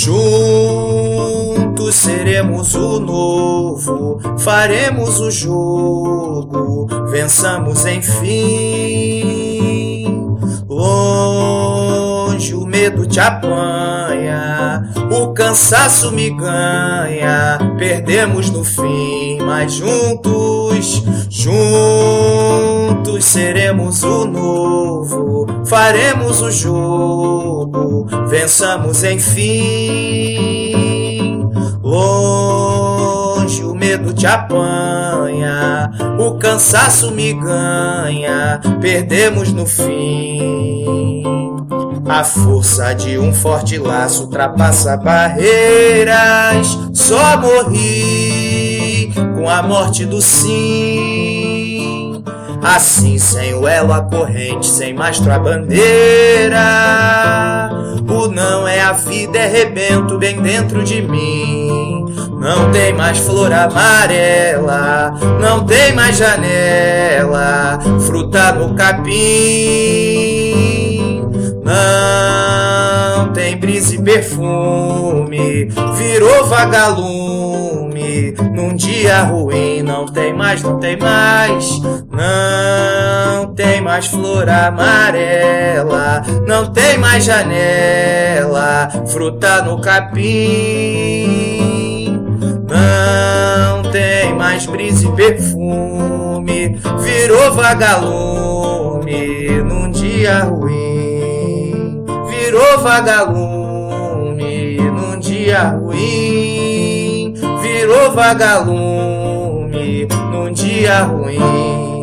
Juntos seremos o novo, faremos o jogo, vençamos enfim. Longe o medo te apanha, o cansaço me ganha, perdemos no fim, mas juntos, juntos seremos o novo, faremos o jogo, vençamos enfim. Longe o medo te apanha, o cansaço me ganha, perdemos no fim. A força de um forte laço ultrapassa barreiras. Só morri com a morte do sim. Assim, sem o elo, a corrente, sem mastro, a bandeira. O não é a vida, é rebento bem dentro de mim. Não tem mais flor amarela, não tem mais janela, fruta no capim. Perfume, virou vagalume. Num dia ruim, não tem mais, não tem mais. Não tem mais flor amarela, não tem mais janela, fruta no capim. Não tem mais brisa e perfume, virou vagalume num dia ruim virou vagalume dia ruim, virou vagalume num dia ruim.